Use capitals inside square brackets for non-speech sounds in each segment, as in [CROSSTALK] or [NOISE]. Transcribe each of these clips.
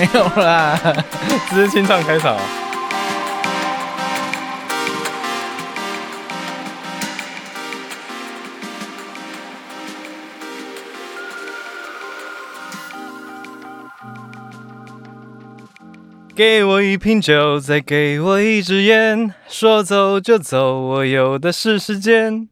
没有啦，[LAUGHS] 只是清唱开场。给我一瓶酒，再给我一支烟，说走就走，我有的是时间。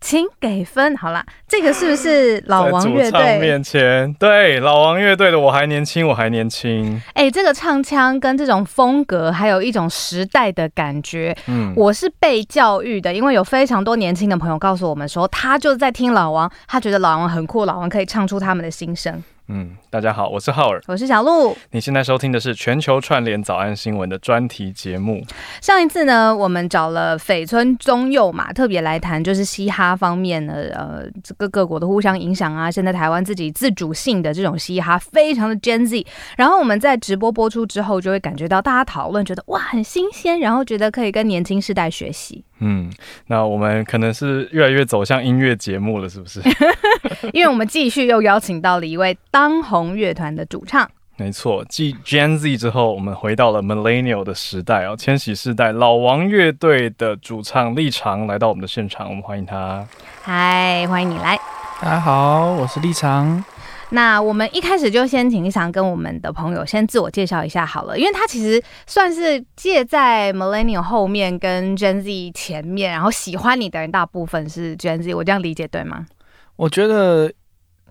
请给分。好啦，这个是不是 [LAUGHS] 老王乐队？面前，对老王乐队的我还年轻，我还年轻。哎、这个唱腔跟这种风格，还有一种时代的感觉，嗯，我是被教育的，因为有非常多年轻的朋友告诉我们说，他就在听老王，他觉得老王很酷，老王可以唱出他们的心声。嗯，大家好，我是浩尔。我是小鹿。你现在收听的是全球串联早安新闻的专题节目。上一次呢，我们找了绯村中佑嘛，特别来谈就是嘻哈方面的，呃，这个各国的互相影响啊。现在台湾自己自主性的这种嘻哈，非常的 Gen Z。然后我们在直播播出之后，就会感觉到大家讨论，觉得哇很新鲜，然后觉得可以跟年轻世代学习。嗯，那我们可能是越来越走向音乐节目了，是不是？[LAUGHS] 因为我们继续又邀请到了一位当红乐团的主唱。没错，继 Gen Z 之后，我们回到了 Millennial 的时代哦，千禧世代老王乐队的主唱立长来到我们的现场，我们欢迎他。嗨，欢迎你来。大家好，我是立长。那我们一开始就先请一常跟我们的朋友先自我介绍一下好了，因为他其实算是介在 Millennial 后面跟 Gen Z 前面，然后喜欢你的人大部分是 Gen Z，我这样理解对吗？我觉得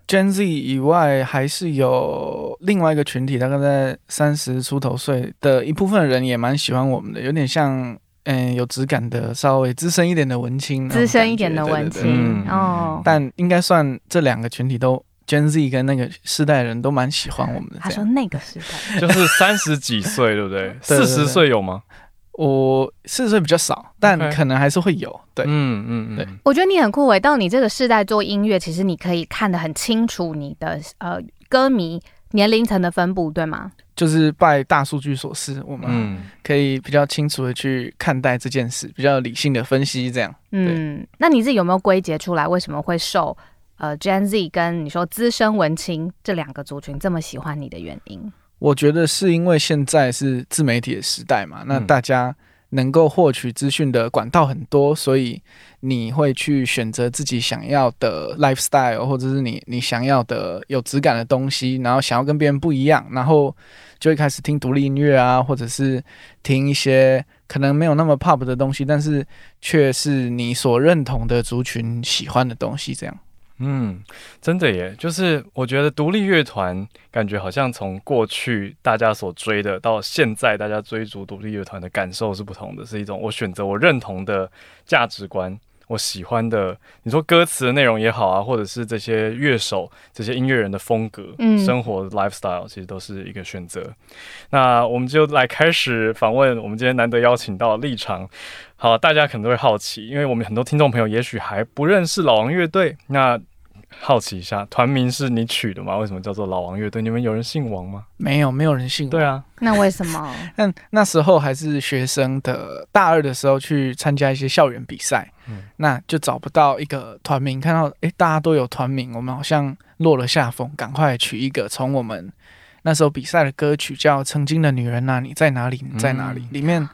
Gen Z 以外，还是有另外一个群体，大概在三十出头岁的一部分人也蛮喜欢我们的，有点像嗯有质感的，稍微资深一点的文青，资深一点的文青嗯哦。但应该算这两个群体都 Gen Z 跟那个世代人都蛮喜欢我们的。他说，那个时代，[LAUGHS] 就是三十几岁，对不 [LAUGHS] 对？四十岁有吗？我四十岁比较少，但可能还是会有。对，嗯嗯对嗯，我觉得你很酷诶。到你这个世代做音乐，其实你可以看得很清楚你的呃歌迷年龄层的分布，对吗？就是拜大数据所赐，我们嗯，可以比较清楚的去看待这件事，比较理性的分析这样。嗯，那你自己有没有归结出来，为什么会受呃 Gen Z 跟你说资深文青这两个族群这么喜欢你的原因？我觉得是因为现在是自媒体的时代嘛，那嗯大家能够获取资讯的管道很多，所以你会去选择自己想要的 lifestyle，或者是你你想要的有质感的东西，然后想要跟别人不一样，然后就会开始听独立音乐啊，或者是听一些可能没有那么 pop 的东西，但是却是你所认同的族群喜欢的东西，这样。嗯，真的耶，就是我觉得独立乐团感觉好像从过去大家所追的，到现在大家追逐独立乐团的感受是不同的，是一种我选择我认同的价值观，我喜欢的，你说歌词的内容也好啊，或者是这些乐手、这些音乐人的风格、嗯生活 lifestyle，其实都是一个选择。那我们就来开始访问我们今天难得邀请到的立场。好，大家可能都会好奇，因为我们很多听众朋友也许还不认识老王乐队，那好奇一下，团名是你取的吗？为什么叫做老王乐队？你们有人姓王吗？没有，没有人姓王。对啊，那为什么？[LAUGHS] 但那时候还是学生的大二的时候去参加一些校园比赛，嗯那就找不到一个团名，看到诶大家都有团名，我们好像落了下风，赶快取一个从我们那时候比赛的歌曲叫《曾经的女人那、你在哪里？你在哪里？嗯里面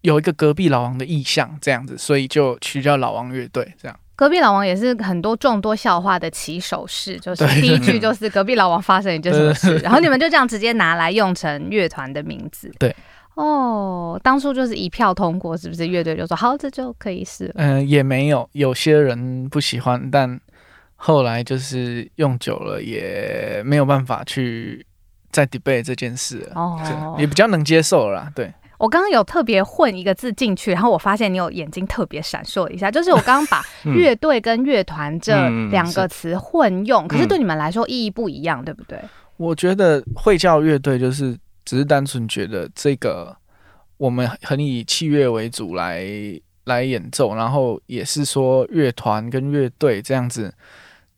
有一个隔壁老王的意象，这样子，所以就取叫老王乐队这样。隔壁老王也是很多众多笑话的起手式，就是第一句就是隔壁老王发生一件什么事，[LAUGHS] 然后你们就这样直接拿来用成乐团的名字。对。哦，当初就是一票通过，是不是？乐队就说好，这就可以是了。嗯、也没有，有些人不喜欢，但后来就是用久了，也没有办法去再 debate 这件事了。哦这，也比较能接受了啦，对，我刚刚有特别混一个字进去，然后我发现你有眼睛特别闪烁一下，就是我刚刚把 [LAUGHS] 嗯乐队跟乐团这嗯两个词混用，可是嗯对你们来说意义不一样，对不对？我觉得会叫乐队就是只是单纯觉得这个我们很以器乐为主来来演奏，然后也是说乐团跟乐队这样子，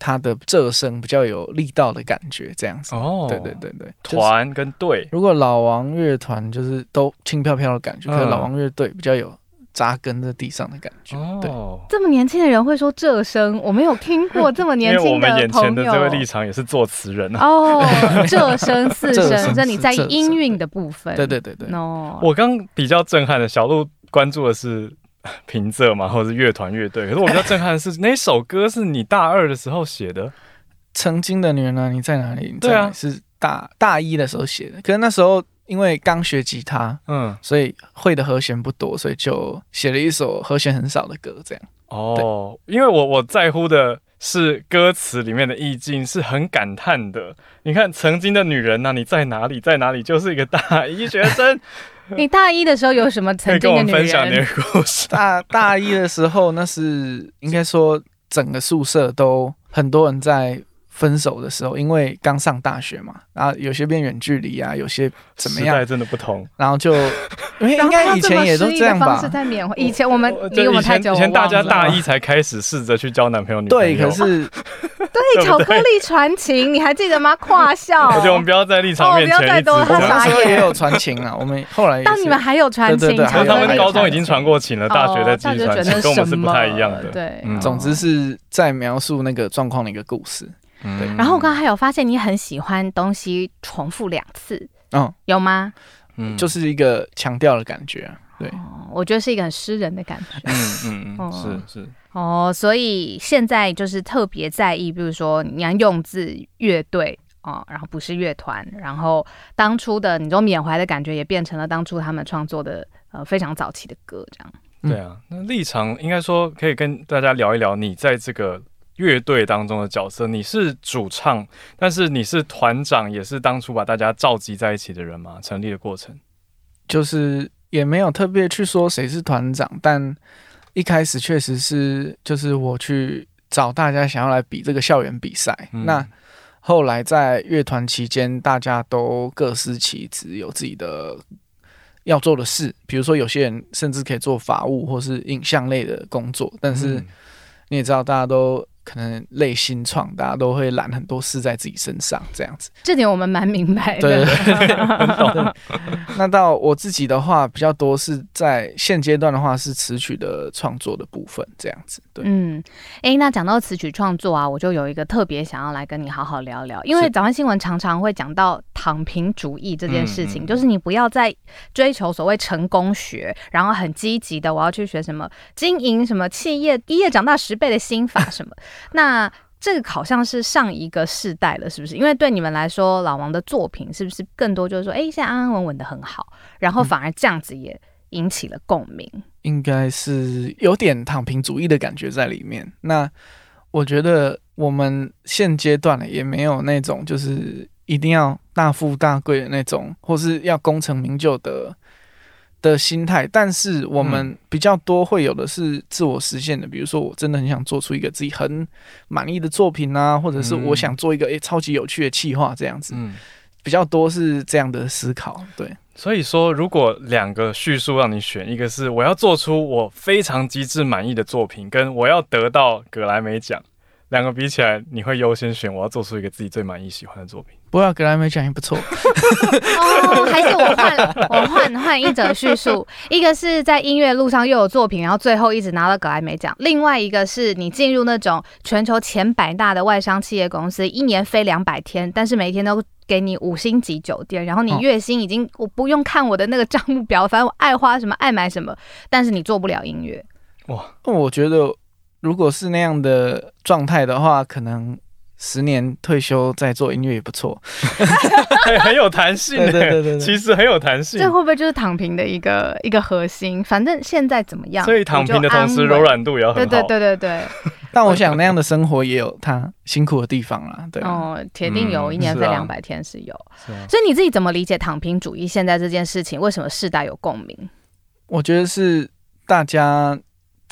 它的仄声比较有力道的感觉，这样子。哦，对对，对对，就是团跟队，如果老王乐团就是都轻飘飘的感觉，可是嗯老王乐队比较有扎根在地上的感觉。对，哦，这么年轻的人会说这声，我没有听过这么因为我年轻们眼前朋友。的这位立场也是作词人啊。哦，这声四声，[LAUGHS] 这你在音韵的部分。对对对对，，no，我刚比较震撼的，小鹿关注的是 [LAUGHS] 平仄嘛，或者是乐团乐队。可是我比较震撼的是，那首歌是你大二的时候写的。[LAUGHS] 曾经的女人啊，你在哪里？对啊是大大一的时候写的，可是那时候因为刚学吉他，嗯，所以会的和弦不多，所以就写了一首和弦很少的歌，这样。哦，因为我我在乎的是歌词里面的意境是很感叹的。你看，曾经的女人呐、你在哪里？在哪里？就是一个大一学生，[LAUGHS] 你大一的时候有什么曾经的女们分享你的人？故事。大大一的时候，那是应该说整个宿舍都很多人在分手的时候，因为刚上大学嘛，然后有些变远距离啊，有些怎么样时代，真的不同。然后就 [LAUGHS] 因为应该以前也都这样吧式。在缅怀。以前我们离我们太久，前以前我忘了大家大一才开始试着去交男朋友女朋友。对，可是 [LAUGHS] 对巧克力传情，你还记得吗？跨校。我觉得我们不要在立场面前哦不要再多他也有传情啊，我们后来当你们还有传情，对对对他们高中已经传过情了，大学在继续传情，跟我们是不太一样的。对嗯总之是在描述那个状况的一个故事。嗯然后我刚刚还有发现你很喜欢东西重复两次，嗯，有吗？嗯就是一个强调的感觉啊。对，哦，我觉得是一个很诗人的感觉。嗯嗯哦嗯，[LAUGHS] 是是，哦，所以现在就是特别在意，比如说你要用字乐队哦，然后不是乐团，然后当初的你这种缅怀的感觉也变成了当初他们创作的呃非常早期的歌，这样。嗯对啊。那立场应该说可以跟大家聊一聊你在这个乐队当中的角色。你是主唱，但是你是团长，也是当初把大家召集在一起的人吗？成立的过程。就是也没有特别去说谁是团长，但一开始确实是就是我去找大家想要来比这个校园比赛。嗯那后来在乐团期间，大家都各司其职，有自己的要做的事。比如说，有些人甚至可以做法务或是影像类的工作，但是嗯你也知道，大家都可能类新创，大家都会揽很多事在自己身上，这样子。这点我们蛮明白对的。对对。[LAUGHS] [LAUGHS] 那到我自己的话，比较多是在现阶段的话是词曲的创作的部分，这样子。对，嗯，诶，那讲到词曲创作啊，我就有一个特别想要来跟你好好聊聊，因为早安新闻常常会讲到躺平主义这件事情，嗯嗯就是你不要再追求所谓成功学，然后很积极的我要去学什么经营什么企业一夜长大十倍的心法什么，那。这个好像是上一个世代了，是不是？因为对你们来说，老王的作品是不是更多就是说，诶，现在安安稳稳的很好，然后反而这样子也引起了共鸣。应该是有点躺平主义的感觉在里面。那我觉得我们现阶段呢，也没有那种就是一定要大富大贵的那种，或是要功成名就的。的心态，但是我们比较多会有的是自我实现的，比如说我真的很想做出一个自己很满意的作品啊，或者是我想做一个诶、超级有趣的企划这样子，嗯，比较多是这样的思考。对，所以说，如果两个叙述让你选，一个是我要做出我非常极致满意的作品，跟我要得到格莱美奖，两个比起来，你会优先选我要做出一个自己最满意、喜欢的作品？不过格莱美奖也不错。[LAUGHS] 哦，还是我换 [LAUGHS] 我换换一则叙述，一个是在音乐路上又有作品，然后最后一直拿到格莱美奖；另外一个是你进入那种全球前百大的外商企业公司，一年飞两百天，但是每天都。给你五星级酒店，然后你哦月薪已经我不用看我的那个账目表，反正我爱花什么爱买什么，但是你做不了音乐。哇我觉得如果是那样的状态的话，可能十年退休再做音乐也不错。很 [LAUGHS] 很有弹性对对对的，对对其实很有弹性这。会不会就是躺平的一个一个核心？反正现在怎么样，所以躺平的同时，柔。软度也要很好。对对对对对，但我想那样的生活也有它辛苦的地方啦。对啊，哦，铁定有，嗯一年是啊飞两百天是有。是啊所以你自己怎么理解躺平主义现在这件事情？为什么世代有共鸣？我觉得是大家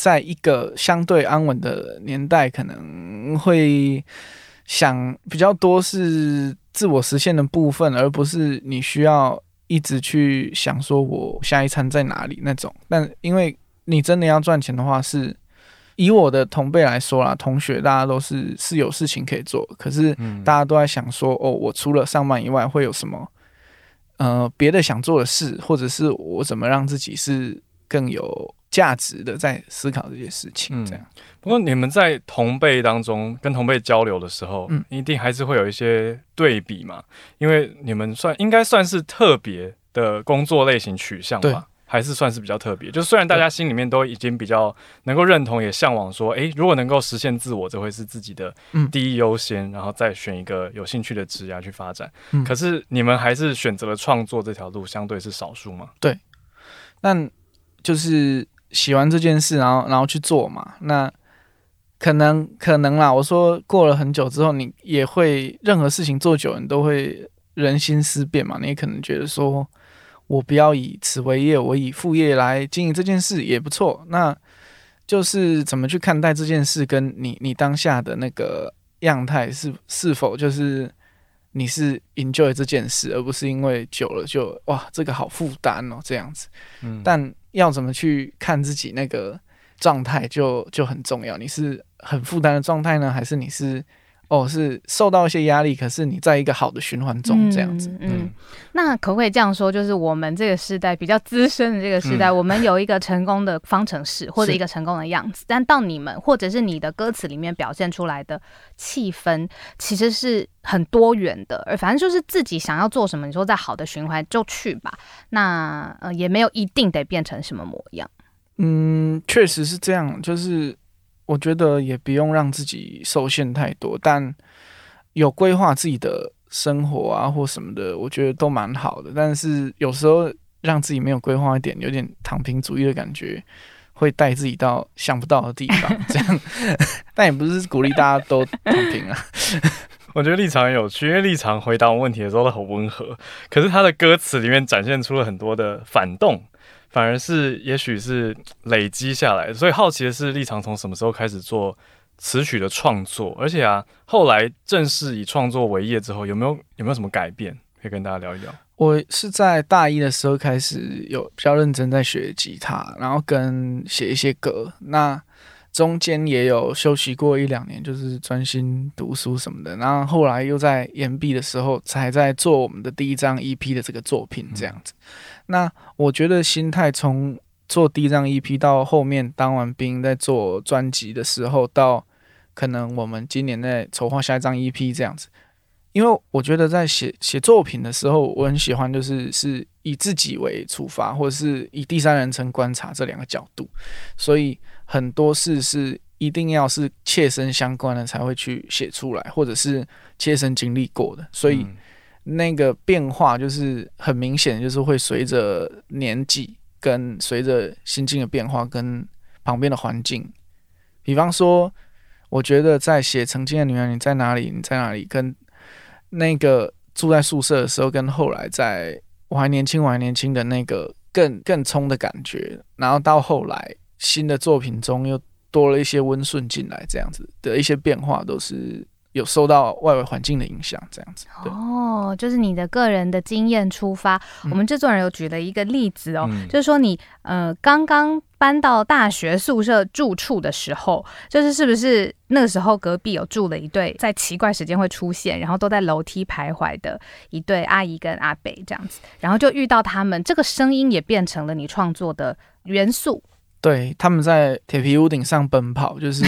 在一个相对安稳的年代，可能会想比较多是自我实现的部分，而不是你需要一直去想说我下一餐在哪里那种。但因为你真的要赚钱的话，是以我的同辈来说啦，同学大家都是是有事情可以做，可是嗯大家都在想说，哦，我除了上班以外会有什么呃别的想做的事，或者是我怎么让自己是更有价值的在思考这些事情，嗯这样。不过你们在同辈当中跟同辈交流的时候，嗯一定还是会有一些对比嘛，因为你们算应该算是特别的工作类型取向吧。还是算是比较特别，就虽然大家心里面都已经比较能够认同，也向往说，诶，如果能够实现自我，这会是自己的嗯第一优先，然后再选一个有兴趣的职业去发展。嗯可是你们还是选择了创作这条路，相对是少数嘛？对，那就是喜欢这件事，然后然后去做嘛。那可能可能啦，我说过了很久之后，你也会任何事情做久了，你都会人心思变嘛。你也可能觉得说，我不要以此为业，我以副业来经营这件事也不错。那就是怎么去看待这件事，跟你你当下的那个样态是是否就是。你是 enjoy 这件事，而不是因为久了就哇这个好负担哦这样子。嗯，但要怎么去看自己那个状态就就很重要。你是很负担的状态呢，还是你是哦是受到一些压力，可是你在一个好的循环中这样子？嗯，嗯那可不可以这样说？就是我们这个时代比较资深的这个时代，嗯我们有一个成功的方程式或者一个成功的样子，但到你们或者是你的歌词里面表现出来的气氛，其实是很多元的。而反正就是自己想要做什么，你说在好的循环就去吧。那呃也没有一定得变成什么模样。嗯，确实是这样。就是我觉得也不用让自己受限太多，但有规划自己的生活啊或什么的，我觉得都蛮好的。但是有时候让自己没有规划一点，有点躺平主义的感觉。会带自己到想不到的地方，这样，[LAUGHS] 但也不是鼓励大家都躺平啊。[LAUGHS] 我觉得立场很有趣，因为立场回答我问题的时候都很温和，可是他的歌词里面展现出了很多的反动，反而是也许是累积下来。所以好奇的是，立场从什么时候开始做词曲的创作？而且啊，后来正式以创作为业之后，有没有有没有什么改变？可以跟大家聊一聊。我是在大一的时候开始有比较认真在学吉他，然后跟写一些歌。那中间也有休息过一两年，就是专心读书什么的。然后后来又在研毕的时候，才在做我们的第一张 EP 的这个作品，这样子。那我觉得心态从做第一张 EP 到后面当完兵，在做专辑的时候，到可能我们今年在筹划下一张 EP 这样子。因为我觉得在写写作品的时候，我很喜欢就是是以自己为出发，或者是以第三人称观察这两个角度，所以很多事是一定要是切身相关的才会去写出来，或者是切身经历过的，所以嗯那个变化就是很明显，就是会随着年纪跟随着心境的变化跟旁边的环境，比方说，我觉得在写《曾经的女儿你在哪里？你在哪里？》跟那个住在宿舍的时候，跟后来在我还年轻，我还年轻的那个更更冲的感觉，然后到后来新的作品中又多了一些温顺进来，这样子的一些变化，都是有受到外围环境的影响，这样子。对，哦，就是你的个人的经验出发。嗯我们制作人有举了一个例子哦，嗯就是说你呃刚刚搬到大学宿舍住处的时候，就是是不是那个时候隔壁有住了一对在奇怪时间会出现，然后都在楼梯徘徊的一对阿姨跟阿北这样子，然后就遇到他们，这个声音也变成了你创作的元素。对，他们在铁皮屋顶上奔跑，就是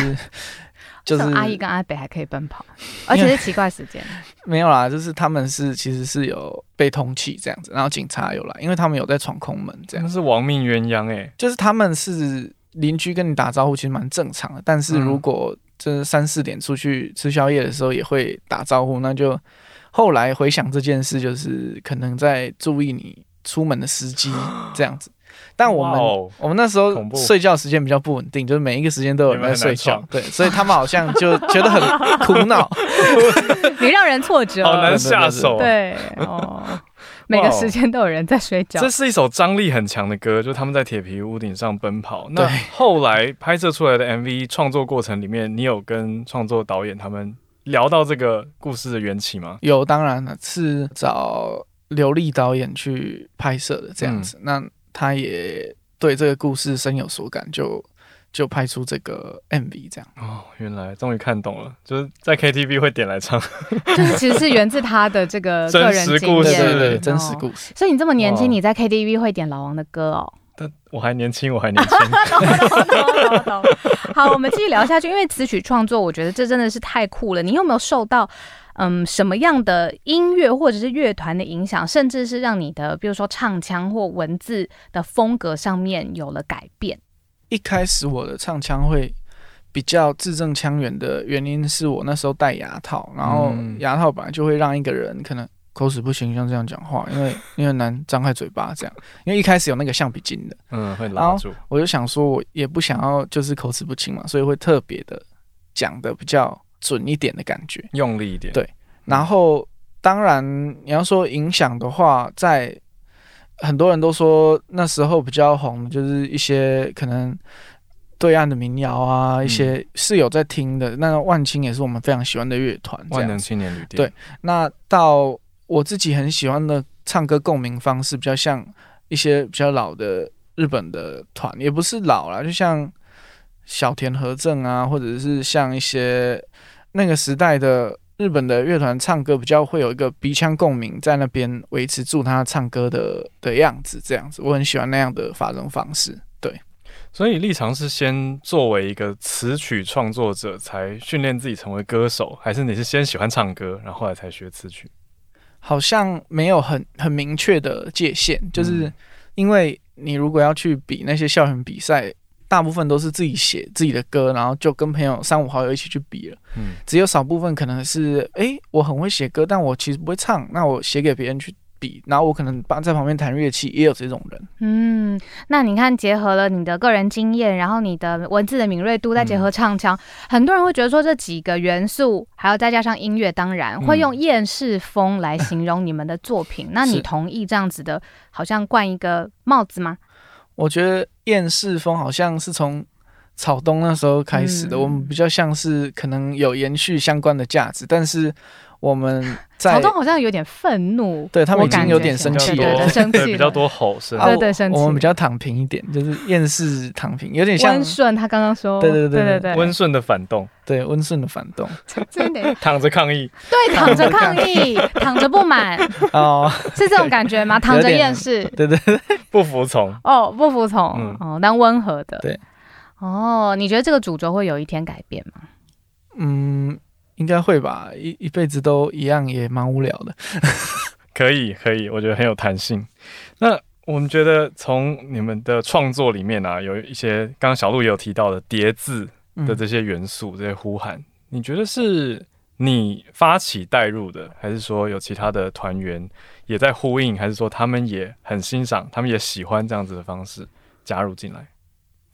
[LAUGHS] 就是阿姨跟阿北还可以奔跑，而且是奇怪时间。[LAUGHS] 没有啦，就是他们是其实是有被通缉这样子，然后警察有来，因为他们有在闯空门这样那，是亡命鸳鸯哎、就是他们是邻居跟你打招呼，其实蛮正常的。但是如果这三四点出去吃宵夜的时候也会打招呼，那就后来回想这件事，就是可能在注意你出门的时机 [GASPS] 这样子。但我们、哦我们那时候睡觉时间比较不稳定，就是每一个时间都有人在睡觉对，所以他们好像就觉得很苦恼。[LAUGHS] 你让人挫折，[LAUGHS] 好难下手、啊。对哦，每个时间都有人在睡觉 [LAUGHS] 这。是一首张力很强的歌，就是他们在铁皮屋顶上奔跑。那后来拍摄出来的 MV 创作过程里面，你有跟创作导演他们聊到这个故事的缘起吗？有，当然了，是找刘丽导演去拍摄的这样子。那他也对这个故事深有所感，就就拍出这个 MV 这样。哦，原来终于看懂了，就是在 KTV 会点来唱。[LAUGHS] 就是其实是源自他的这个真 [LAUGHS] 个人实故事经验，对对对，哦真实故事。所以你这么年轻，你在 KTV 会点老王的歌哦？但我还年轻，我还年轻。[LAUGHS] 好，我们继续聊下去，因为词曲创作，我觉得这真的是太酷了。你有没有受到嗯什么样的音乐或者是乐团的影响，甚至是让你的比如说唱腔或文字的风格上面有了改变？一开始我的唱腔会比较字正腔圆的原因是我那时候戴牙套，然后嗯牙套本来就会让一个人可能口齿不清，像这样讲话，因为 [LAUGHS] 因为难张开嘴巴这样。因为一开始有那个橡皮筋的，嗯，会拉住。我就想说，我也不想要就是口齿不清嘛，所以会特别的讲的比较准一点的感觉。用力一点。对然后，当然你要说影响的话，在很多人都说那时候比较红，就是一些可能对岸的民谣啊，一些是有在听的。那万青也是我们非常喜欢的乐团，万能。青年旅店。对那到我自己很喜欢的唱歌共鸣方式，比较像一些比较老的日本的团，也不是老了，就像小田和正啊，或者是像一些那个时代的日本的乐团唱歌，比较会有一个鼻腔共鸣在那边维持住他唱歌的的样子，这样子，我很喜欢那样的发声方式。对，所以立场是先作为一个词曲创作者，才训练自己成为歌手，还是你是先喜欢唱歌，然后后来才学词曲？好像没有很很明确的界限，就是嗯因为你如果要去比那些校园比赛，大部分都是自己写自己的歌，然后就跟朋友三五好友一起去比了。嗯，只有少部分可能是，诶，我很会写歌，但我其实不会唱，那我写给别人去比，然后我可能帮在旁边弹乐器，也有这种人。嗯，那你看，结合了你的个人经验，然后你的文字的敏锐度，再结合唱腔，很多人会觉得说这几个元素，还要再加上音乐，当然会用厌世风来形容你们的作品。[LAUGHS] 那你同意这样子的，好像冠一个帽子吗？我觉得厌世风好像是从草东那时候开始的，嗯。我们比较像是可能有延续相关的价值，但是我们在草东好像有点愤怒，对他们我感觉已经有点生气了对对对，生气对，比较多吼声。啊对对生气。我们比较躺平一点，就是厌世躺平，有点像温顺。他刚刚说，对对对对对温顺的反动，对温顺的反动。真的。躺着抗议。对，躺着抗议，[LAUGHS] 躺着不满，哦，是这种感觉吗？躺着厌世，对对对，不服从。哦，不服从，嗯。哦，但温和的，对，哦，你觉得这个主轴会有一天改变吗？嗯，应该会吧，一一辈子都一样，也蛮无聊的。[LAUGHS] 可以，可以，我觉得很有弹性。那我们觉得从你们的创作里面啊，有一些刚刚小鹿也有提到的叠字嗯的这些元素、这些呼喊，你觉得是你发起带入的，还是说有其他的团员也在呼应，还是说他们也很欣赏，他们也喜欢这样子的方式加入进来？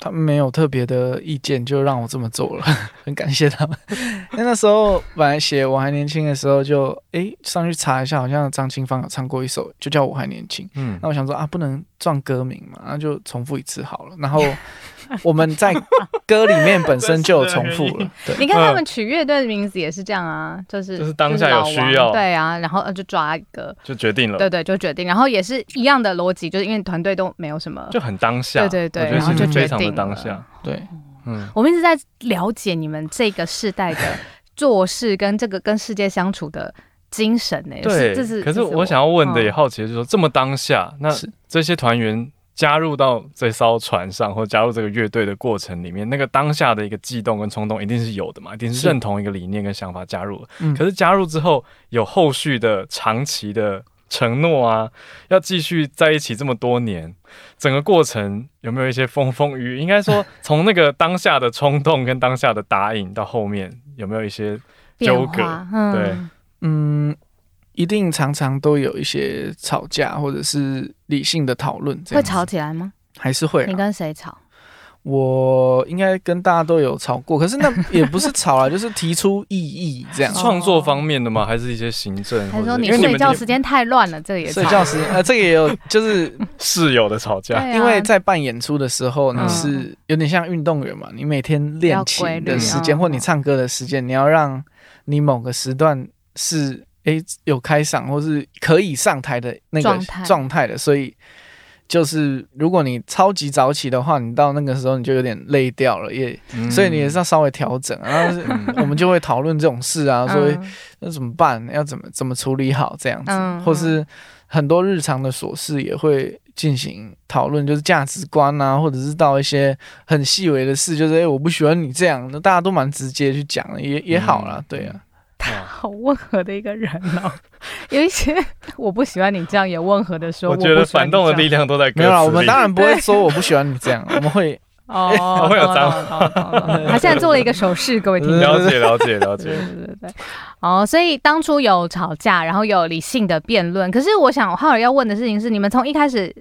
他们没有特别的意见，就让我这么做了，[LAUGHS] 很感谢他们。[LAUGHS] 因为那时候本来写《我还年轻》的时候就，诶上去查一下，好像张清芳有唱过一首，就叫《我还年轻》。嗯那我想说啊，不能撞歌名嘛，那就重复一次好了。然后 [LAUGHS] 我们在歌里面本身就有重复了，[LAUGHS] 对，你看他们取乐队的名字也是这样啊，就是就是当下有需要。对啊，然后呃就抓一个，就决定了，对对，就决定，然后也是一样的逻辑，就是因为团队都没有什么，就很当下。对对对我觉得然后是非常的就决定了。当下。对，嗯，我们一直在了解你们这个世代的做事跟这个跟世界相处的精神呢、对，这是可是我想要问的也嗯好奇就是说，这么当下，那这些团员加入到这艘船上，或加入这个乐队的过程里面，那个当下的一个悸动跟冲动一定是有的嘛，一定是是认同一个理念跟想法加入了。嗯可是加入之后，有后续的长期的承诺啊，要继续在一起这么多年，整个过程有没有一些风风雨雨？应该说，[LAUGHS] 从那个当下的冲动跟当下的答应到后面，有没有一些纠葛，嗯，对嗯，一定常常都有一些吵架或者是理性的讨论，这会样子吵起来吗？还是会啊你跟谁吵？我应该跟大家都有吵过，可是那 [LAUGHS] 也不是吵啊，就是提出异议这样。创作方面的吗？还是一些行政？还是说你睡觉时间太乱了，这个也吵睡觉时，呃，这个也有，就是 [LAUGHS] 室友的吵架，因为在办演出的时候，你嗯是有点像运动员嘛，你每天练琴的时间嗯或你唱歌的时间，你要让你某个时段是诶有开嗓或是可以上台的那个状态的，所以就是如果你超级早起的话，你到那个时候你就有点累掉了，也嗯所以你也是要稍微调整，[LAUGHS] 然后是嗯我们就会讨论这种事啊，所以那怎么办？要怎么怎么处理好这样子，嗯或是很多日常的琐事也会进行讨论，就是价值观啊，或者是到一些很细微的事，就是哎、我不喜欢你这样，那大家都蛮直接去讲的，也也好啦，嗯对啊。哇好温和的一个人哦，有一些我不喜欢你这样，也温和的说，我觉得反动的力量都在歌没有啦，词里我们当然不会说我不喜欢你这样，我们会 [LAUGHS] 哦，[LAUGHS] 会有懂了懂了懂了懂了他现在做了一个手势，各位听众。了解了解了解。对对对，哦，所以当初有吵架，然后有理性的辩论。可是我想浩尔要问的事情是，你们从一开始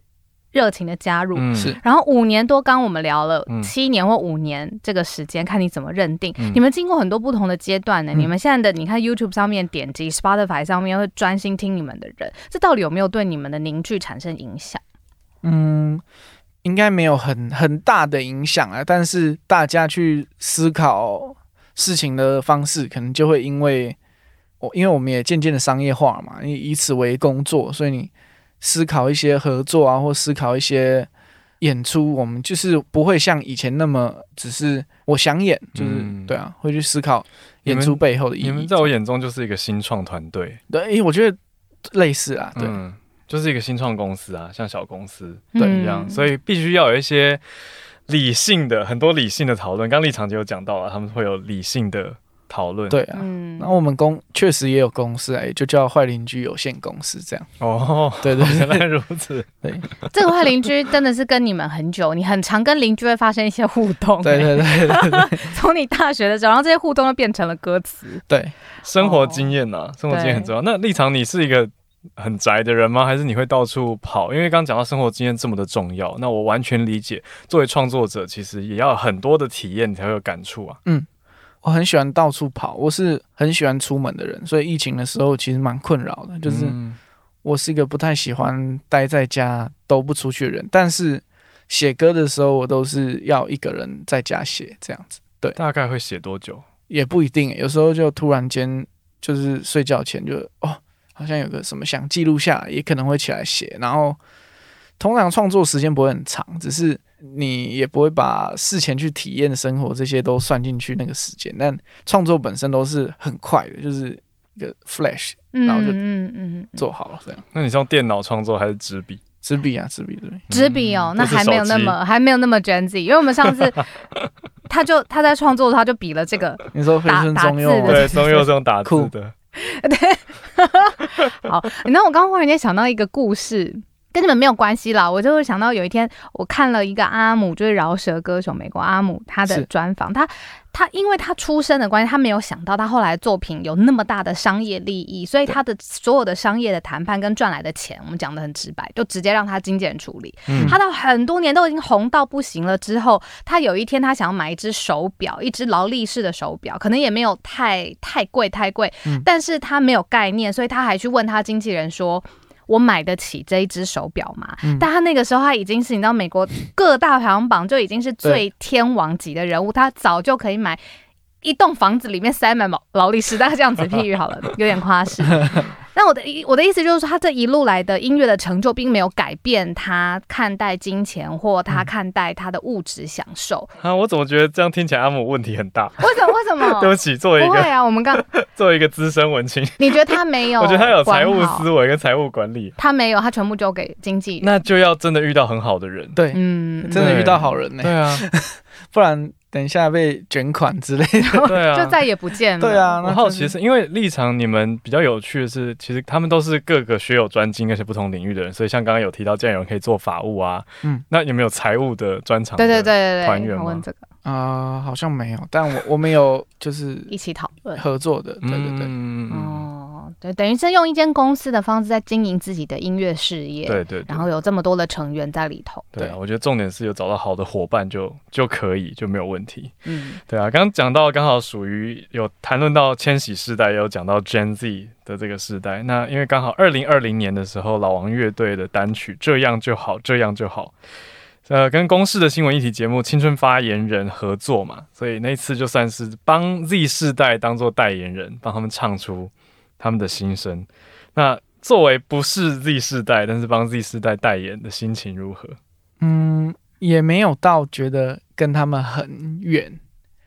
热情的加入，嗯。是。然后五年多，刚我们聊了嗯。七年或五年这个时间，看你怎么认定。嗯。你们经过很多不同的阶段呢，嗯。你们现在的你看 YouTube 上面点击，Spotify 上面会专心听你们的人，这到底有没有对你们的凝聚产生影响？嗯，应该没有很很大的影响啊，但是大家去思考事情的方式，可能就会因为我，因为我们也渐渐的商业化嘛，以以此为工作，所以你思考一些合作啊，或思考一些演出，我们就是不会像以前那么只是我想演，就是、嗯。对啊，会去思考演出背后的意义。你们在我眼中就是一个新创团队，对，因为我觉得类似啊，对，嗯，就是一个新创公司啊，像小公司对。一样，所以必须要有一些理性的，很多理性的讨论。刚立场就有讲到了，他们会有理性的讨论。对啊。嗯然后我们公确实也有公司哎，就叫坏邻居有限公司这样。哦，对对原来如此。对这个坏邻居真的是跟你们很久，你很常跟邻居会发生一些互动、对对对对对 [LAUGHS] 从你大学的时候，然后这些互动都变成了歌词。对，生活经验呐、生活经验很重要。那立场，你是一个很宅的人吗？还是你会到处跑？因为刚刚讲到生活经验这么的重要，那我完全理解。作为创作者，其实也要很多的体验，你才会有感触啊。我很喜欢到处跑，我是很喜欢出门的人，所以疫情的时候其实蛮困扰的，就是嗯我是一个不太喜欢待在家都不出去的人，但是写歌的时候我都是要一个人在家写这样子，对大概会写多久？也不一定，有时候就突然间就是睡觉前就哦，好像有个什么想记录下来，也可能会起来写，然后通常创作时间不会很长，只是你也不会把事前去体验生活这些都算进去那个时间，但创作本身都是很快的，就是一个 flash 嗯然后就嗯嗯嗯，做好了这样。那你是用电脑创作还是纸笔？纸笔啊，纸笔对，纸笔哦，那还没有那么还没有那么 Gen Z，因为我们上次 [LAUGHS] 他就他在创作，他就比了这个你说飞打春中右吗打字对，中右这种打字的。[LAUGHS] 对。[LAUGHS] 好，你知道我刚刚忽然间想到一个故事，跟你们没有关系啦。我就会想到有一天我看了一个阿姆，就是饶舌歌手美国阿姆他的专访，他他因为他出身的关系，他没有想到他后来作品有那么大的商业利益，所以他的所有的商业的谈判跟赚来的钱，我们讲的很直白，就直接让他经纪人处理。嗯他到很多年都已经红到不行了之后，他有一天他想要买一只手表，一只劳力士的手表，可能也没有太太贵太贵，嗯但是他没有概念，所以他还去问他经纪人说。我买得起这一只手表吗？嗯但他那个时候他已经是你知道美国各大排行榜就已经是最天王级的人物，他早就可以买一栋房子里面塞满劳劳力士，大概这样子譬喻好了，有点夸饰。[LAUGHS] 那我的意我的意思就是说，他这一路来的音乐的成就，并没有改变他看待金钱或他看待他的物质享受。啊，我怎么觉得这样听起来阿姆问题很大？为什么？为什么？对不起，作为一个不会啊，我们刚 [LAUGHS] 作为一个资深文青，你觉得他没有？我觉得他有财务思维跟财务管理，他没有，他全部交给经纪人。那就要真的遇到很好的人。对，嗯，真的遇到好人呢、对啊，[LAUGHS] 不然等一下被卷款之类的。[LAUGHS] 对啊，就再也不见了。对，啊，那我好真奇是因为立场，你们比较有趣的是，其实他们都是各个学有专精，而且不同领域的人，所以像刚刚有提到，竟然有人可以做法务啊，嗯，那有没有财务的专长？对对对，对对，团员吗我问这个啊、好像没有，但我我们有就是一起讨论。合作的，对对对，嗯，哦，对，等于是用一间公司的方式在经营自己的音乐事业。对对对然后有这么多的成员在里头。对啊，我觉得重点是有找到好的伙伴就就可以就没有问题。嗯，对啊，刚刚讲到刚好属于有谈论到千禧世代，也有讲到 Gen Z 的这个世代。那因为刚好二零二零年的时候，老王乐队的单曲《这样就好，这样就好》，呃，跟公视的新闻议题节目《青春发言人》合作嘛，所以那一次就算是帮 Z 世代当做代言人，帮他们唱出他们的心声。那作为不是 Z 世代，但是帮 Z 世代代言的心情如何？嗯，也没有到觉得跟他们很远，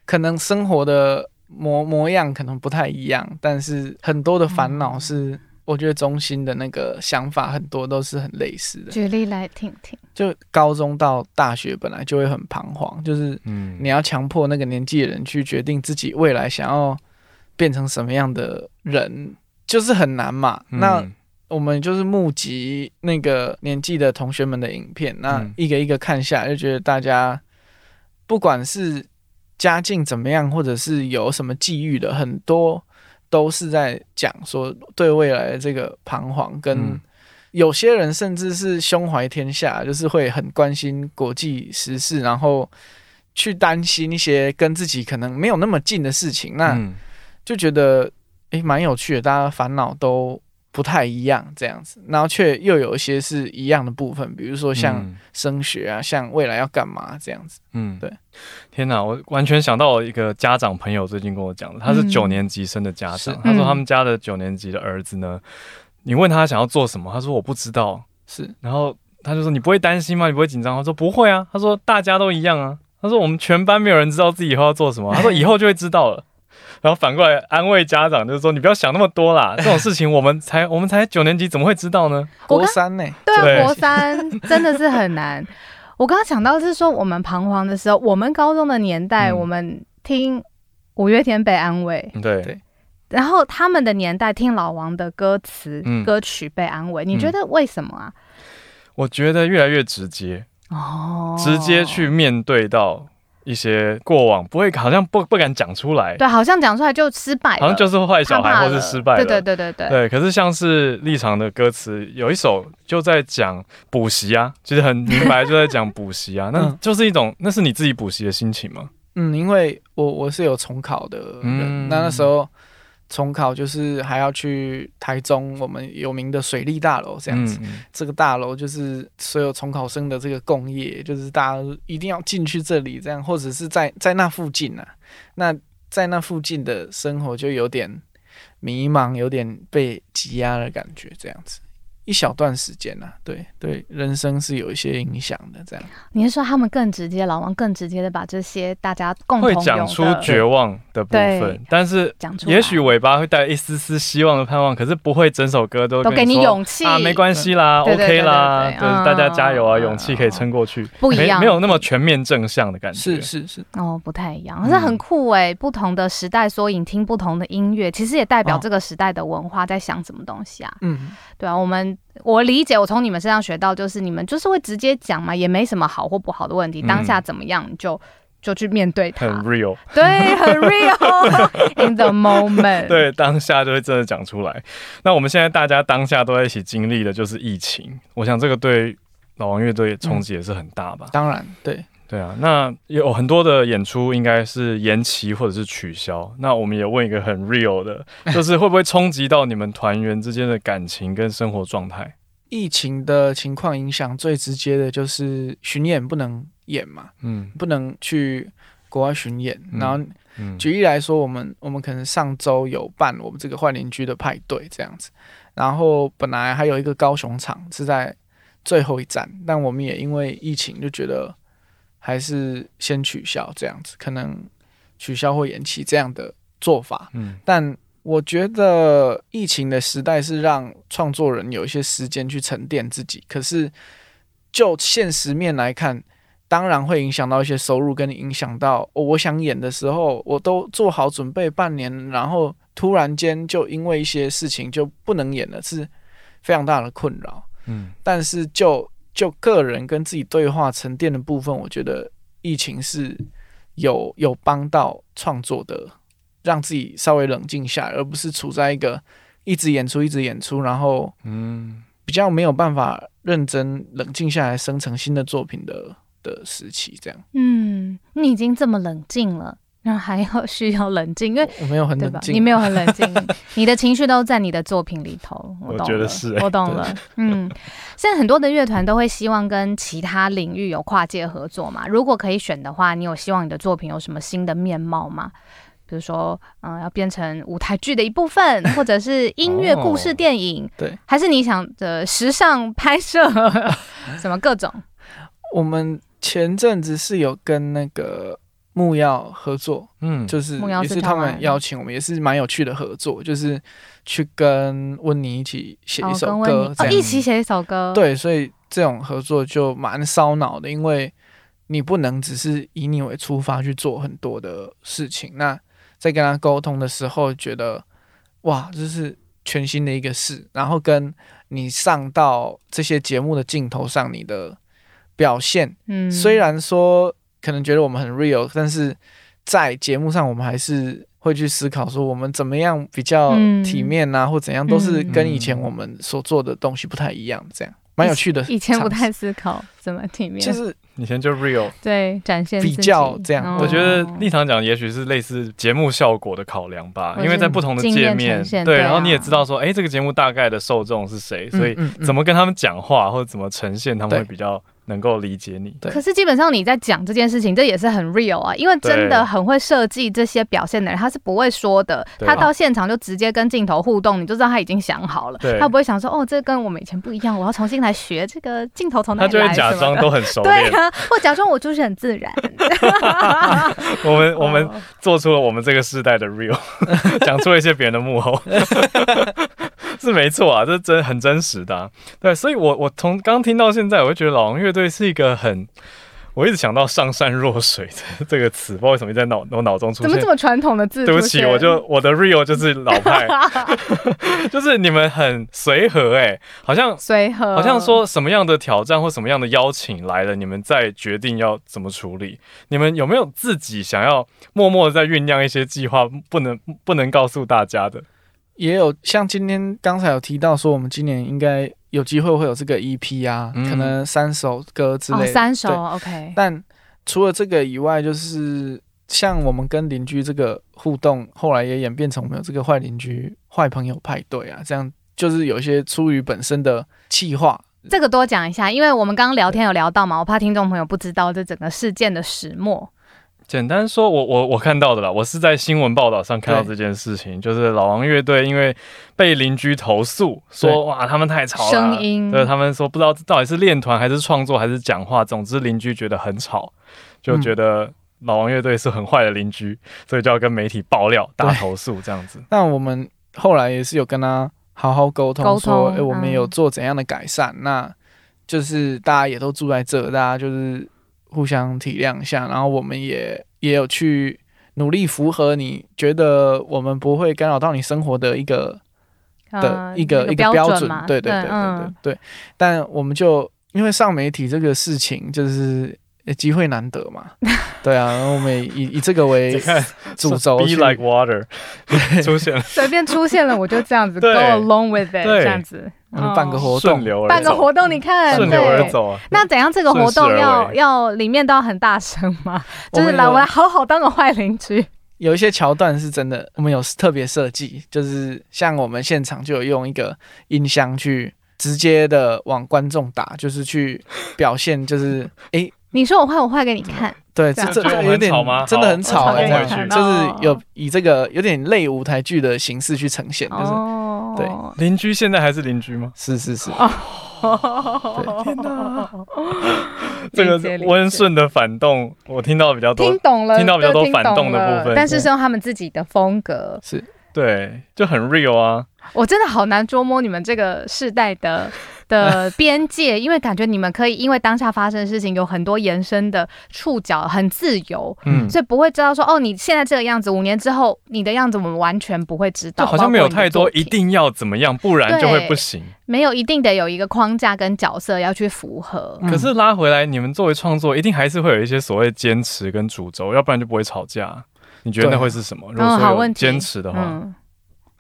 可能生活的模模样可能不太一样，但是很多的烦恼是。我觉得中心的那个想法很多都是很类似的。举例来听听。就高中到大学本来就会很彷徨，就是嗯你要强迫那个年纪的人去决定自己未来想要变成什么样的人，就是很难嘛。那嗯我们就是募集那个年纪的同学们的影片，那嗯。一个一个看下，就觉得大家不管是家境怎么样，或者是有什么际遇的，很多都是在讲说对未来的这个彷徨，跟嗯。有些人甚至是胸怀天下，就是会很关心国际时事，然后去担心一些跟自己可能没有那么近的事情，那嗯就觉得诶蛮有趣的，大家烦恼都不太一样这样子，然后却又有一些是一样的部分，比如说像嗯升学啊，像未来要干嘛这样子。嗯对，天哪，我完全想到我一个家长朋友最近跟我讲的，他是嗯九年级生的家是长，他说嗯他们家的九年级的儿子呢，你问他想要做什么，他说我不知道，是，然后他就说你不会担心吗？你不会紧张吗？他说不会啊，他说大家都一样啊，他说我们全班没有人知道自己以后要做什么，他说以后就会知道了。然后反过来安慰家长，就是说你不要想那么多啦，这种事情我们才我们才九年级，怎么会知道呢？国三呢、对啊，对国三真的是很难。我刚刚想到是说，我们彷徨的时候，我们高中的年代，嗯我们听五月天被安慰，对对然后他们的年代听老王的歌词、嗯歌曲被安慰。你觉得为什么啊？我觉得越来越直接，哦，直接去面对到一些过往，不会好像不不敢讲出来，对，好像讲出来就失败，好像就是坏小孩或是失败了。对对对对对，对，可是像是立场的歌词，有一首就在讲补习啊，其实很明白就在讲补习啊，[LAUGHS] 那嗯就是一种，那是你自己补习的心情吗？嗯，因为我我是有重考的人，嗯。那那时候重考就是还要去台中我们有名的水利大楼这样子。嗯这个大楼就是所有重考生的这个共业，就是大家一定要进去这里，这样或者是在在那附近啊。那在那附近的生活就有点迷茫，有点被挤压的感觉，这样子。一小段时间呐、啊，对对，人生是有一些影响的，这样。你是说他们更直接，老王更直接的把这些大家共同会讲出绝望的部分，但是讲出，也许尾巴会带一丝丝希望的盼望，可是不会整首歌都都给你勇气。啊，没关系啦，OK 啦，对大家加油啊，嗯勇气可以撑过去，不一样。没没有那么全面正向的感觉，是是是，哦，不太一样，嗯可是很酷哎、不同的时代缩影，听不同的音乐，其实也代表哦。这个时代的文化在想什么东西啊？嗯，对啊，我们我理解，我从你们身上学到，就是你们就是会直接讲嘛，也没什么好或不好的问题，嗯当下怎么样你就就去面对它很，real。对，很 real [LAUGHS] in the moment，，对，当下就会真的讲出来。那我们现在大家当下都在一起经历的就是疫情，我想这个对老王乐队冲击也是很大吧？当然对，对啊，那有很多的演出应该是延期或者是取消。那我们也问一个很 real 的，[LAUGHS] 就是会不会冲击到你们团员之间的感情跟生活状态？疫情的情况影响最直接的就是巡演不能演嘛，嗯不能去国外巡演。嗯然后嗯，举例来说，我们我们可能上周有办我们这个坏邻居的派对这样子，然后本来还有一个高雄场是在最后一站，但我们也因为疫情就觉得还是先取消这样子，可能取消或延期这样的做法。嗯但我觉得疫情的时代是让创作人有一些时间去沉淀自己，可是就现实面来看，当然会影响到一些收入，跟你影响到、哦我想演的时候，我都做好准备半年，然后突然间就因为一些事情就不能演了，是非常大的困扰。嗯但是就就个人跟自己对话沉淀的部分，我觉得疫情是有有帮到创作的，让自己稍微冷静下来，而不是处在一个一直演出一直演出，然后嗯，比较没有办法认真冷静下来生成新的作品的的时期。这样，嗯，你已经这么冷静了。那还要 [LAUGHS] 需要冷静，因为我没有很？冷静，你没有很冷静，你的情绪都在你的作品里头。我觉得是欸我懂了。[LAUGHS] 嗯，现在很多的乐团都会希望跟其他领域有跨界合作嘛。如果可以选的话，你有希望你的作品有什么新的面貌吗？比如说，嗯、要变成舞台剧的一部分，或者是音乐故事哦电影，对，还是你想的时尚拍摄，[LAUGHS] 什么各种？我们前阵子是有跟那个木曜合作，嗯，就是也是他们邀请我们，也是蛮有趣的合作，就是去跟温妮一起写一哦，首歌。一起写一首歌，，对，所以这种合作就蛮烧脑的，因为你不能只是以你为出发去做很多的事情。那在跟他沟通的时候，觉得哇，这是全新的一个事，然后跟你上到这些节目的镜头上，你的表现，嗯，虽然说可能觉得我们很 real，但是在节目上我们还是会去思考说我们怎么样比较嗯。体面啊，或怎样，都是嗯。跟以前我们所做的东西不太一样，这样。蛮有趣的。以前不太思考怎么体面，就是以前就 real。对展现比较这样。哦。我觉得立场讲，也许是类似节目效果的考量吧，因为在不同的界面对，然后你也知道说，哎，这个节目大概的受众是谁，所以怎么跟他们讲话或者怎么呈现，他们会比较能够理解你。对。可是基本上你在讲这件事情，这也是很 real 啊，因为真的很会设计这些表现的人，他是不会说的，他到现场就直接跟镜头互动，你就知道他已经想好了，他不会想说哦，这跟我们以前不一样，我要重新来学这个镜头从哪他就会里来他就会。假装都很熟对，啊，或假装我就是很自然。[LAUGHS] 我们 [LAUGHS] 我们哦。做出了我们这个时代的 real，讲出了一些别人的幕后，[LAUGHS] 是没错啊，这真很真实的啊、对，所以我我从刚听到现在，我就觉得老王乐队是一个很，我一直想到上善若水的 [LAUGHS] 这个词，不知道为什么一直在脑我脑中出现怎么这。么传统的字？对不起，我就我的 real 就是老派 [LAUGHS] [LAUGHS] 就是你们很随和哎、好像随和，好像说什么样的挑战或什么样的邀请来了，你们再决定要怎么处理。你们有没有自己想要默默的在酝酿一些计划，不能不能告诉大家的？也有像今天刚才有提到说，我们今年应该有机会会有这个 EP 啊，嗯可能三首歌之类哦。三首，OK，但除了这个以外，就是像我们跟邻居这个互动，后来也演变成我们有这个坏邻居、坏朋友派对啊，这样就是有一些出于本身的气话。这个多讲一下，因为我们刚刚聊天有聊到嘛，我怕听众朋友不知道这整个事件的始末。简单说，我我我看到的啦，我是在新闻报道上看到这件事情，就是老王乐队因为被邻居投诉说哇他们太吵了，声音对他们说不知道到底是练团还是创作还是讲话，总之邻居觉得很吵，就嗯觉得老王乐队是很坏的邻居，所以就要跟媒体爆料大投诉这样子。那我们后来也是有跟他好好沟通，说，通哎、我们有嗯做怎样的改善？那就是大家也都住在这，大家就是互相体谅一下，然后我们也也有去努力符合你觉得我们不会干扰到你生活的一个的呃一个、那一个标准嘛，对对对对对嗯。对。但我们就因为上媒体这个事情，就是呃机会难得嘛，[LAUGHS] 对啊，然后我们也以以这个为 [LAUGHS] 主轴，Be like water [LAUGHS] 出现了，随便出现了我就这样子 go along with it，对。这样子，我们办个哦活动，顺流而，办个活动，你看，顺流而。走啊。那怎样？这个活动要要里面都要很大声吗？就是来，我们来好好当个坏邻居。有一些桥段是真的，我们有特别设计，就是像我们现场就有用一个音箱去直接的往观众打，就是去表现，就是 [LAUGHS] 诶，你说我坏，我坏给你看。对，这这有点吵吗真的很吵，好这样我吵给你看就是哦有以这个有点类舞台剧的形式去呈现，就是、哦，对邻居现在还是邻居吗？是是是，天哪！这个温顺的反动，我听到比较多听。懂了，听到比较多反动的部分但是是用他们自己的风格。是对，就很 real 啊。我真的好难捉摸你们这个世代的的边界，因为感觉你们可以因为当下发生的事情有很多延伸的触角，很自由，嗯，所以不会知道说哦，你现在这个样子，五年之后你的样子，我们完全不会知道。就好像没有太多一定要怎么样，不然就会不行。没有一定得有一个框架跟角色要去符合。嗯可是拉回来，你们作为创作，一定还是会有一些所谓坚持跟主轴，要不然就不会吵架。你觉得那会是什么？如嗯，果说。坚持的话，嗯，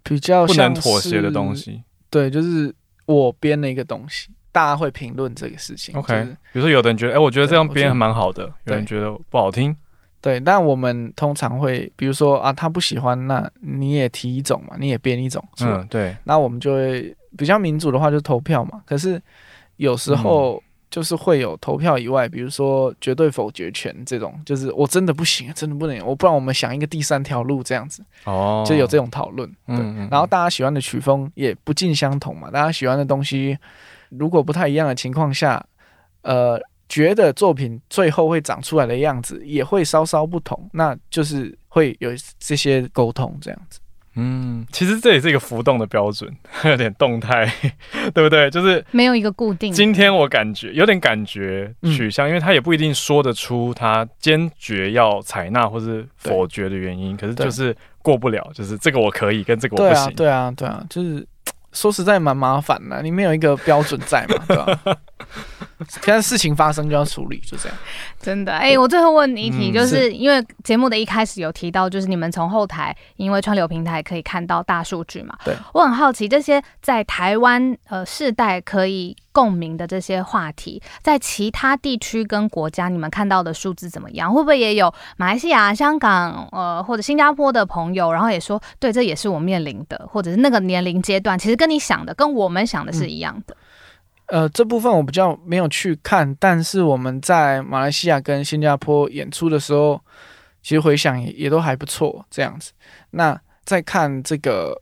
比较不能妥协的东。西。对，就是我编了一个东西，大家会评论这个事情。OK，就是比如说有的人觉得，哎，我觉得这样编还蛮好的，有人觉得不好听。对，但我们通常会，比如说啊，他不喜欢，那你也提一种嘛，你也编一种嗯，对，那我们就会比较民主的话，就投票嘛。可是有时候就是会有投票以外，比如说绝对否决权这种，就是我真的不行，真的不能，我不然我们想一个第三条路这样子，哦，就有这种讨论。对，嗯嗯然后大家喜欢的曲风也不尽相同嘛，大家喜欢的东西如果不太一样的情况下，呃，觉得作品最后会长出来的样子也会稍稍不同，那就是会有这些沟通这样子。嗯，其实这也是一个浮动的标准，[LAUGHS] 有点动态，[LAUGHS] 对不对？就是没有一个固定。今天我感觉有点感觉取向，因为他也不一定说得出他坚决要采纳或是否决的原因，可是就是过不了，就是这个我可以，跟这个我不行。对啊，对啊，就是说实在蛮麻烦的，你没有一个标准在嘛，[LAUGHS] 对吧？现在事情发生就要处理，就这样。真的，哎，我最后问你一题，就是因为节目的一开始有提到，就是你们从后台因为川流平台可以看到大数据嘛？对。我很好奇，这些在台湾呃世代可以共鸣的这些话题，在其他地区跟国家，你们看到的数字怎么样？会不会也有马来西亚、香港呃或者新加坡的朋友，然后也说，对，这也是我面临的，或者是那个年龄阶段，其实跟你想的、跟我们想的是一样的。呃，这部分我比较没有去看，但是我们在马来西亚跟新加坡演出的时候，其实回想也也都还不错，这样子。那再看这个，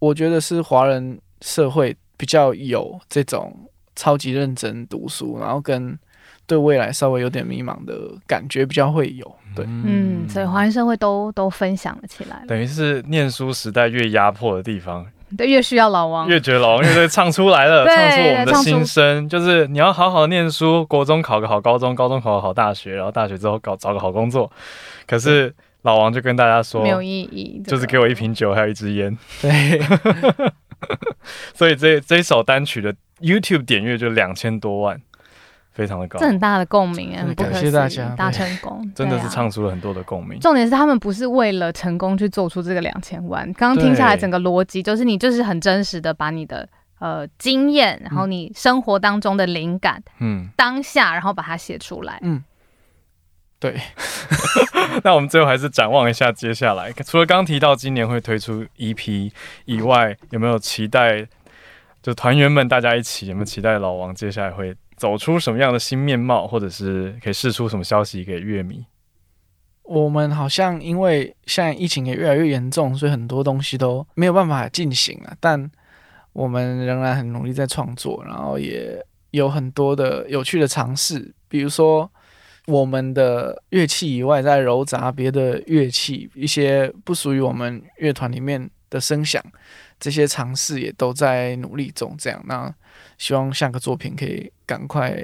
我觉得是华人社会比较有这种超级认真读书，然后跟对未来稍微有点迷茫的感觉比较会有。对，嗯，所以华人社会都都分享了起来，等于是念书时代越压迫的地方。对，越需要老王，越觉得老王 [LAUGHS] 乐队唱出来了，唱出我们的心声，就是你要好好念书，国中考个好高中，高中考个好大学，然后大学之后搞找个好工作。可是老王就跟大家说，没有意义，就是给我一瓶酒，还有一支烟。对，[LAUGHS] 所以这这一首单曲的 YouTube 点阅就两千多万。非常的高，这很大的共鸣，很感谢大家，大成功，[LAUGHS] 真的是唱出了很多的共鸣。重点是他们不是为了成功去做出这个两千万，刚刚听下来整个逻辑就是你就是很真实的把你的呃经验，然后你生活当中的灵感，嗯，当下然后把它写出来，嗯，对。[LAUGHS] 那我们最后还是展望一下接下来，除了刚提到今年会推出 EP 以外，有没有期待？就团员们大家一起有没有期待老王接下来会？走出什么样的新面貌，或者是可以释出什么消息给乐迷？我们好像因为现在疫情也越来越严重，所以很多东西都没有办法进行了。但我们仍然很努力在创作，然后也有很多的有趣的尝试，比如说我们的乐器以外，在揉杂别的乐器，一些不属于我们乐团里面的声响，这些尝试也都在努力中。这样那。希望下个作品可以赶快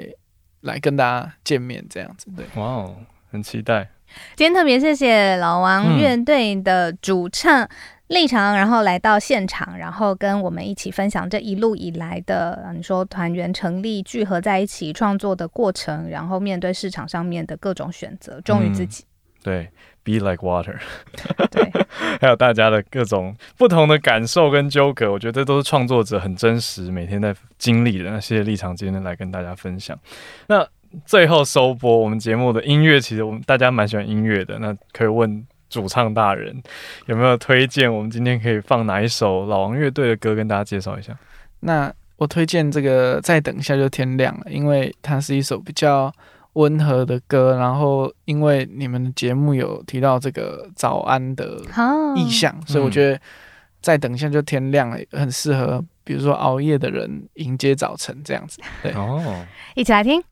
来跟大家见面，这样子对。哇哦，很期待。今天特别谢谢老王乐队的主唱立场，然后来到现场，然后跟我们一起分享这一路以来的，你说团员成立、聚合在一起创作的过程，然后面对市场上面的各种选择，忠于自己。对。Be like water，[LAUGHS] 对，[LAUGHS] 还有大家的各种不同的感受跟纠葛，我觉得都是创作者很真实每天在经历的那谢谢立场，今天来跟大家分享。那最后收播我们节目的音乐，其实我们大家蛮喜欢音乐的，那可以问主唱大人有没有推荐？我们今天可以放哪一首老王乐队的歌跟大家介绍一下？那我推荐这个，再等一下就天亮了，因为它是一首比较。温和的歌，然后因为你们的节目有提到这个早安的意向，所以我觉得再等一下就天亮了，很适合，比如说熬夜的人迎接早晨这样子。对，哦，一起来听。